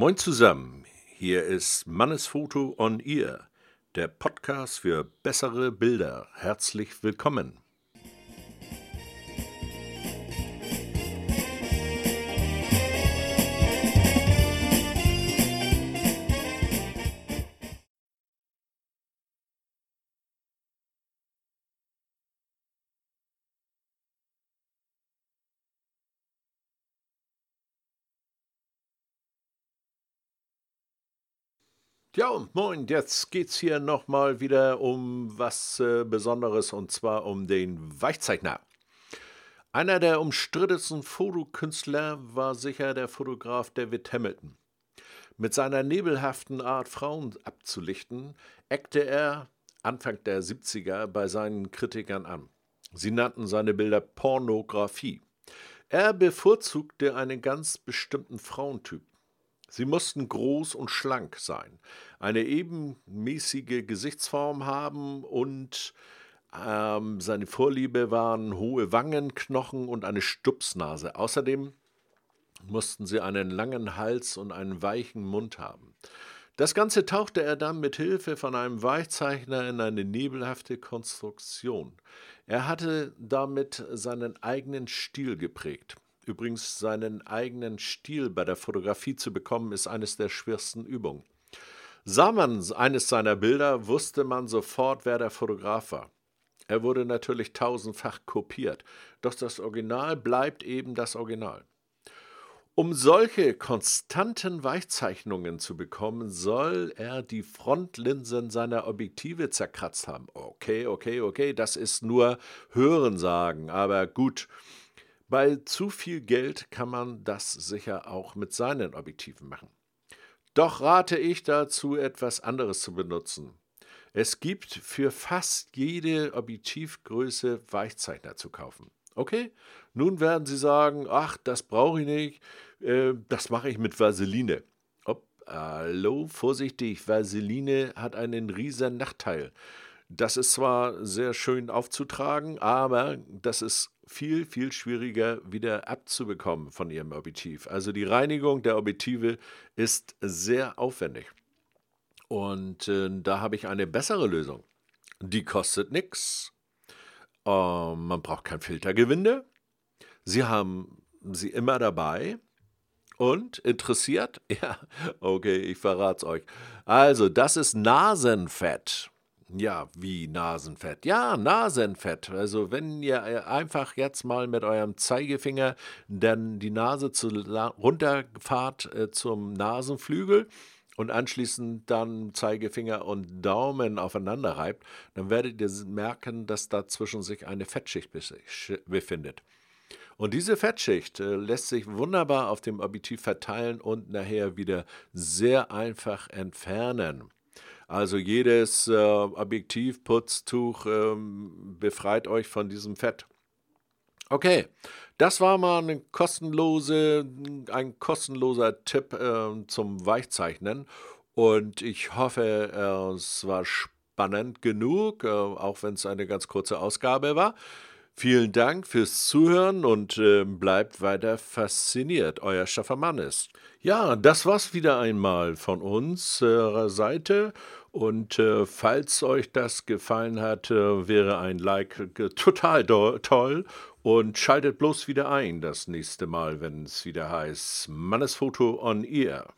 Moin zusammen, hier ist Mannesfoto on Ear, der Podcast für bessere Bilder. Herzlich willkommen. Ja, moin, jetzt geht's hier nochmal wieder um was äh, Besonderes und zwar um den Weichzeichner. Einer der umstrittensten Fotokünstler war sicher der Fotograf David Hamilton. Mit seiner nebelhaften Art, Frauen abzulichten, eckte er Anfang der 70er bei seinen Kritikern an. Sie nannten seine Bilder Pornografie. Er bevorzugte einen ganz bestimmten Frauentyp. Sie mussten groß und schlank sein, eine ebenmäßige Gesichtsform haben und ähm, seine Vorliebe waren hohe Wangenknochen und eine Stupsnase. Außerdem mussten sie einen langen Hals und einen weichen Mund haben. Das Ganze tauchte er dann mit Hilfe von einem Weichzeichner in eine nebelhafte Konstruktion. Er hatte damit seinen eigenen Stil geprägt. Übrigens, seinen eigenen Stil bei der Fotografie zu bekommen, ist eines der schwersten Übungen. Sah man eines seiner Bilder, wusste man sofort, wer der Fotograf war. Er wurde natürlich tausendfach kopiert, doch das Original bleibt eben das Original. Um solche konstanten Weichzeichnungen zu bekommen, soll er die Frontlinsen seiner Objektive zerkratzt haben. Okay, okay, okay, das ist nur Hörensagen, aber gut. Bei zu viel Geld kann man das sicher auch mit seinen Objektiven machen. Doch rate ich dazu, etwas anderes zu benutzen. Es gibt für fast jede Objektivgröße Weichzeichner zu kaufen. Okay, nun werden Sie sagen, ach, das brauche ich nicht, äh, das mache ich mit Vaseline. Ob, hallo, vorsichtig, Vaseline hat einen riesen Nachteil. Das ist zwar sehr schön aufzutragen, aber das ist viel, viel schwieriger wieder abzubekommen von Ihrem Objektiv. Also die Reinigung der Objektive ist sehr aufwendig. Und äh, da habe ich eine bessere Lösung. Die kostet nichts. Äh, man braucht kein Filtergewinde. Sie haben sie immer dabei. Und interessiert? Ja, okay, ich verrate es euch. Also, das ist Nasenfett. Ja, wie Nasenfett? Ja, Nasenfett. Also wenn ihr äh, einfach jetzt mal mit eurem Zeigefinger dann die Nase zu runterfahrt äh, zum Nasenflügel und anschließend dann Zeigefinger und Daumen aufeinander reibt, dann werdet ihr merken, dass dazwischen sich eine Fettschicht befindet. Und diese Fettschicht äh, lässt sich wunderbar auf dem Objektiv verteilen und nachher wieder sehr einfach entfernen. Also jedes äh, Objektivputztuch ähm, befreit euch von diesem Fett. Okay, das war mal eine kostenlose, ein kostenloser Tipp äh, zum Weichzeichnen. Und ich hoffe, äh, es war spannend genug, äh, auch wenn es eine ganz kurze Ausgabe war. Vielen Dank fürs Zuhören und äh, bleibt weiter fasziniert. Euer Schaffermann ist. Ja, das war's wieder einmal von unserer Seite. Und äh, falls euch das gefallen hat, äh, wäre ein Like total toll. Und schaltet bloß wieder ein das nächste Mal, wenn es wieder heißt Mannesfoto on Ear.